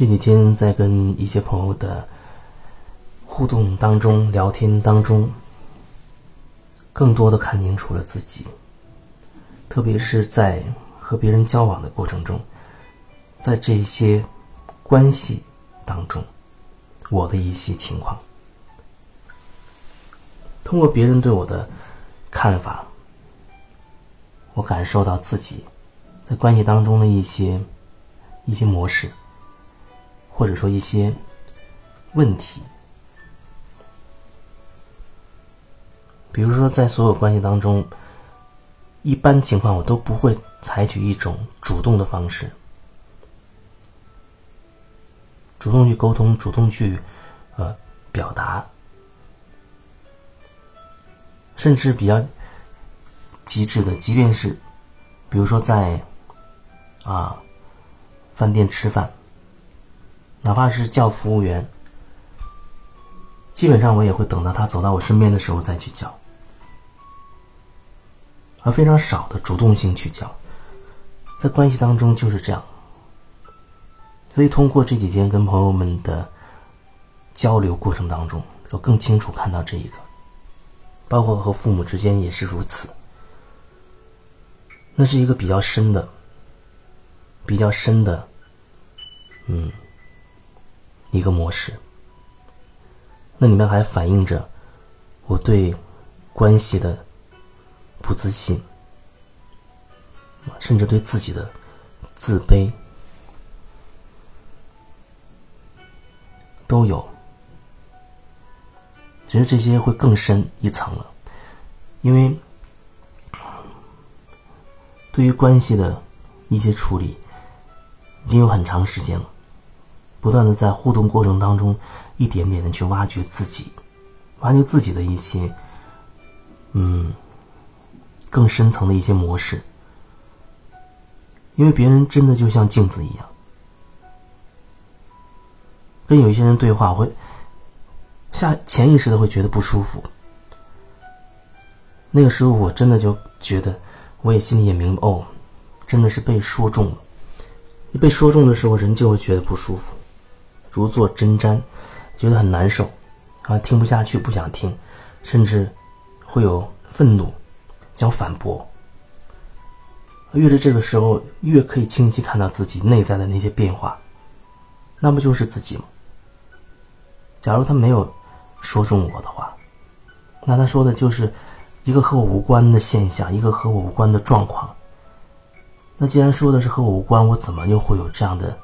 这几天在跟一些朋友的互动当中、聊天当中，更多的看清楚了自己，特别是在和别人交往的过程中，在这些关系当中，我的一些情况，通过别人对我的看法，我感受到自己在关系当中的一些一些模式。或者说一些问题，比如说在所有关系当中，一般情况我都不会采取一种主动的方式，主动去沟通，主动去呃表达，甚至比较极致的，即便是比如说在啊饭店吃饭。哪怕是叫服务员，基本上我也会等到他走到我身边的时候再去叫，而非常少的主动性去叫，在关系当中就是这样。所以通过这几天跟朋友们的交流过程当中，我更清楚看到这一个，包括和父母之间也是如此。那是一个比较深的、比较深的，嗯。一个模式，那里面还反映着我对关系的不自信，甚至对自己的自卑都有。其实这些会更深一层了，因为对于关系的一些处理，已经有很长时间了。不断的在互动过程当中，一点点的去挖掘自己，挖掘自己的一些，嗯，更深层的一些模式。因为别人真的就像镜子一样，跟有一些人对话，会下潜意识的会觉得不舒服。那个时候，我真的就觉得，我也心里也明白，哦，真的是被说中了。一被说中的时候，人就会觉得不舒服。如坐针毡，觉得很难受，啊，听不下去，不想听，甚至会有愤怒，想反驳。越是这个时候，越可以清晰看到自己内在的那些变化，那不就是自己吗？假如他没有说中我的话，那他说的就是一个和我无关的现象，一个和我无关的状况。那既然说的是和我无关，我怎么又会有这样的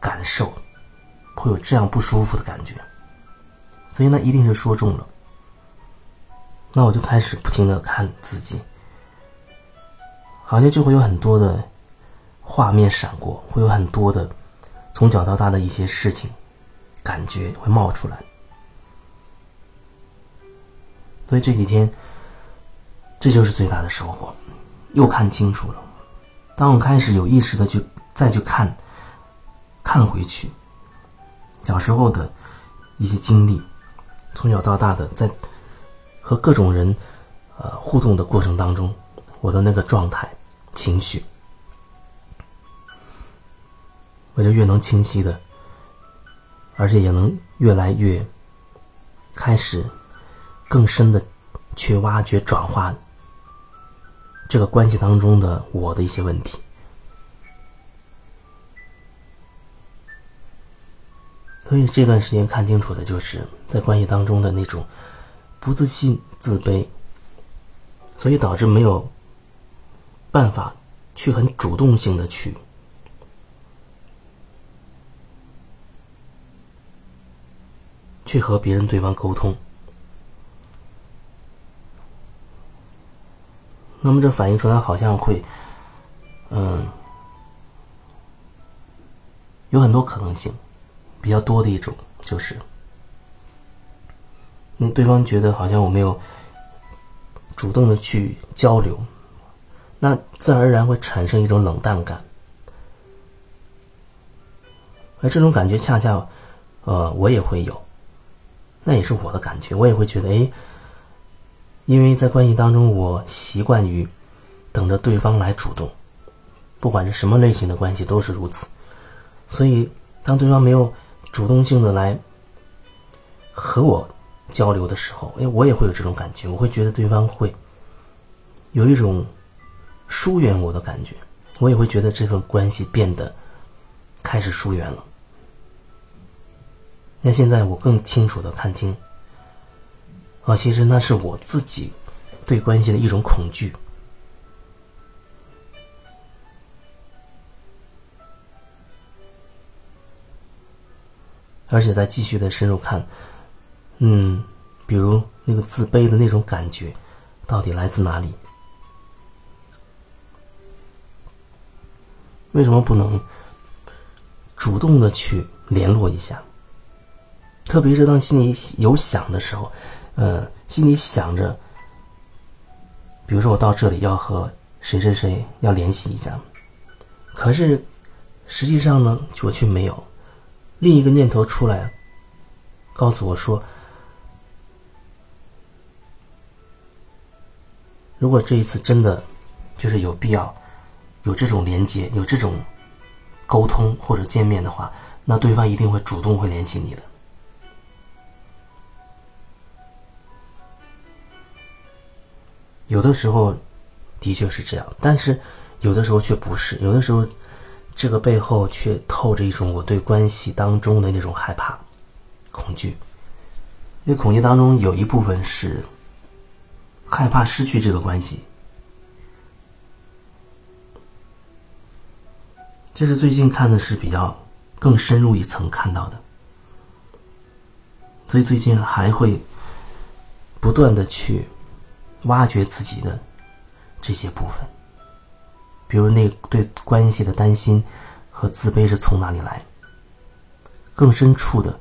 感受？会有这样不舒服的感觉，所以呢，一定是说中了。那我就开始不停的看自己，好像就会有很多的画面闪过，会有很多的从小到大的一些事情感觉会冒出来。所以这几天，这就是最大的收获，又看清楚了。当我开始有意识的去再去看，看回去。小时候的一些经历，从小到大的在和各种人呃互动的过程当中，我的那个状态、情绪，我就越能清晰的，而且也能越来越开始更深的去挖掘、转化这个关系当中的我的一些问题。所以这段时间看清楚的就是在关系当中的那种不自信、自卑，所以导致没有办法去很主动性的去去和别人对方沟通。那么这反映出来好像会，嗯，有很多可能性。比较多的一种就是，那对方觉得好像我没有主动的去交流，那自然而然会产生一种冷淡感，而这种感觉恰恰，呃，我也会有，那也是我的感觉，我也会觉得，哎，因为在关系当中，我习惯于等着对方来主动，不管是什么类型的关系都是如此，所以。当对方没有主动性的来和我交流的时候，哎，我也会有这种感觉，我会觉得对方会有一种疏远我的感觉，我也会觉得这份关系变得开始疏远了。那现在我更清楚的看清，啊，其实那是我自己对关系的一种恐惧。而且再继续的深入看，嗯，比如那个自卑的那种感觉，到底来自哪里？为什么不能主动的去联络一下？特别是当心里有想的时候，呃，心里想着，比如说我到这里要和谁谁谁要联系一下，可是实际上呢，我却没有。另一个念头出来，告诉我说：“如果这一次真的就是有必要有这种连接、有这种沟通或者见面的话，那对方一定会主动会联系你的。”有的时候的确是这样，但是有的时候却不是，有的时候。这个背后却透着一种我对关系当中的那种害怕、恐惧。因为恐惧当中有一部分是害怕失去这个关系。这是最近看的是比较更深入一层看到的，所以最近还会不断的去挖掘自己的这些部分。比如那对关系的担心和自卑是从哪里来？更深处的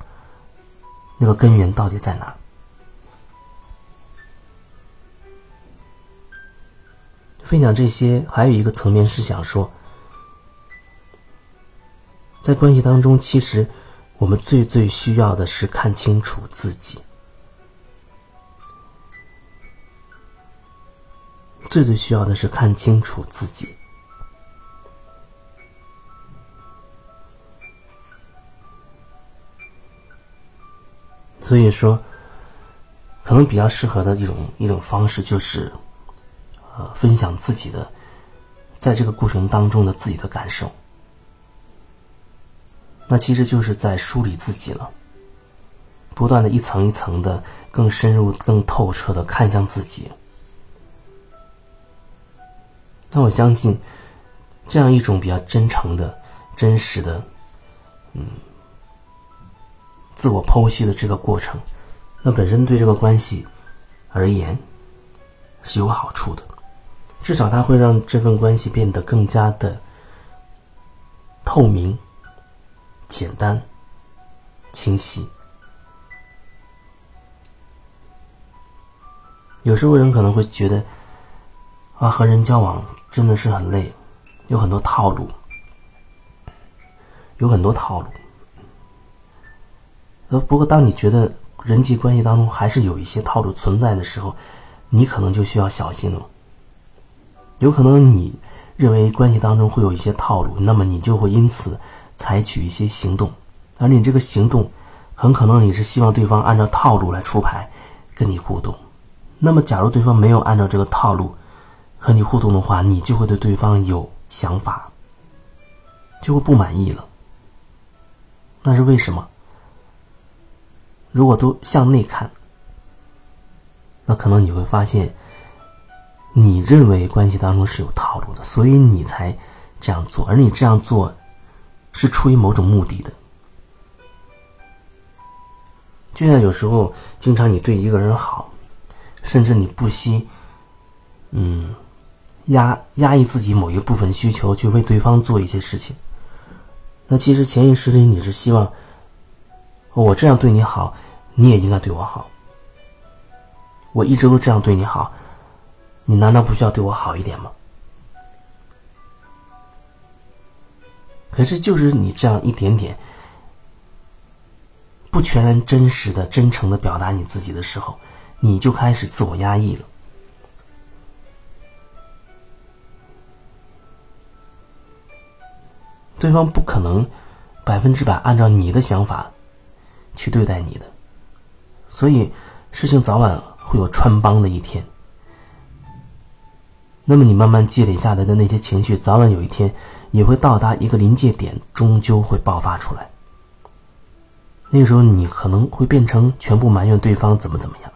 那个根源到底在哪？分享这些，还有一个层面是想说，在关系当中，其实我们最最需要的是看清楚自己，最最需要的是看清楚自己。所以说，可能比较适合的一种一种方式就是，呃，分享自己的，在这个过程当中的自己的感受。那其实就是在梳理自己了，不断的一层一层的更深入、更透彻的看向自己。那我相信，这样一种比较真诚的、真实的，嗯。自我剖析的这个过程，那本身对这个关系而言是有好处的，至少它会让这份关系变得更加的透明、简单、清晰。有时候人可能会觉得，啊，和人交往真的是很累，有很多套路，有很多套路。呃，不过当你觉得人际关系当中还是有一些套路存在的时候，你可能就需要小心了。有可能你认为关系当中会有一些套路，那么你就会因此采取一些行动，而你这个行动很可能你是希望对方按照套路来出牌跟你互动。那么，假如对方没有按照这个套路和你互动的话，你就会对对方有想法，就会不满意了。那是为什么？如果都向内看，那可能你会发现，你认为关系当中是有套路的，所以你才这样做，而你这样做是出于某种目的的。就像有时候，经常你对一个人好，甚至你不惜，嗯，压压抑自己某一部分需求，去为对方做一些事情，那其实潜意识里你是希望，我这样对你好。你也应该对我好。我一直都这样对你好，你难道不需要对我好一点吗？可是，就是你这样一点点不全然真实的、真诚的表达你自己的时候，你就开始自我压抑了。对方不可能百分之百按照你的想法去对待你的，所以事情早晚会有穿帮的一天。那么你慢慢积累下来的那些情绪，早晚有一天也会到达一个临界点，终究会爆发出来。那个时候，你可能会变成全部埋怨对方怎么怎么样。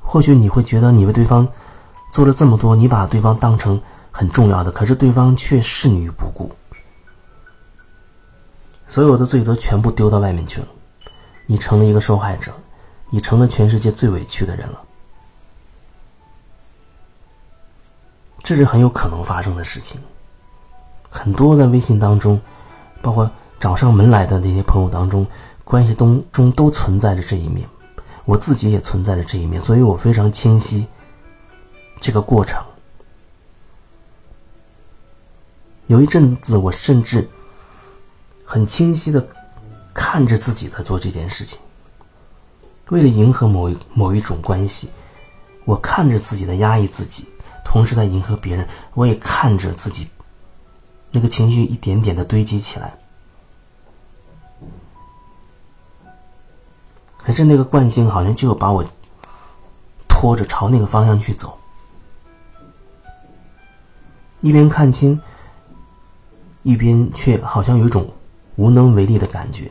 或许你会觉得你为对方做了这么多，你把对方当成很重要的，可是对方却视你于不顾，所有的罪责全部丢到外面去了，你成了一个受害者，你成了全世界最委屈的人了。这是很有可能发生的事情。很多在微信当中，包括找上门来的那些朋友当中，关系中中都存在着这一面。我自己也存在着这一面，所以我非常清晰这个过程。有一阵子，我甚至很清晰的看着自己在做这件事情，为了迎合某一某一种关系，我看着自己的压抑自己，同时在迎合别人，我也看着自己那个情绪一点点的堆积起来。可是那个惯性好像就把我拖着朝那个方向去走，一边看清，一边却好像有一种无能为力的感觉。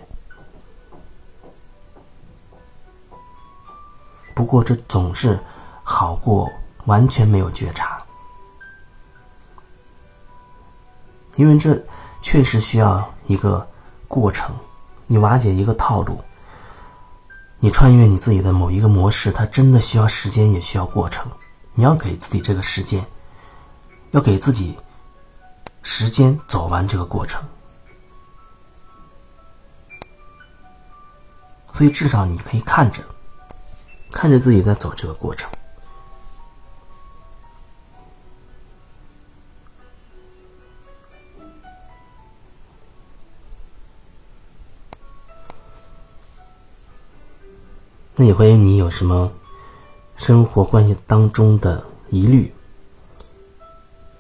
不过这总是好过完全没有觉察，因为这确实需要一个过程，你瓦解一个套路。你穿越你自己的某一个模式，它真的需要时间，也需要过程。你要给自己这个时间，要给自己时间走完这个过程。所以至少你可以看着，看着自己在走这个过程。那也欢迎你有什么生活关系当中的疑虑，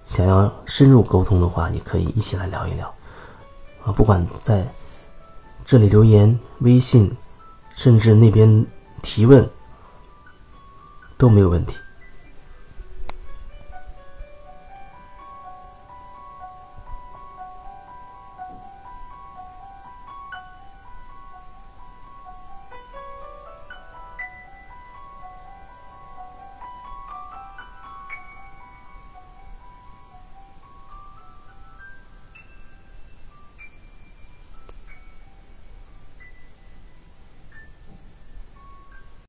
想要深入沟通的话，你可以一起来聊一聊啊！不管在这里留言、微信，甚至那边提问，都没有问题。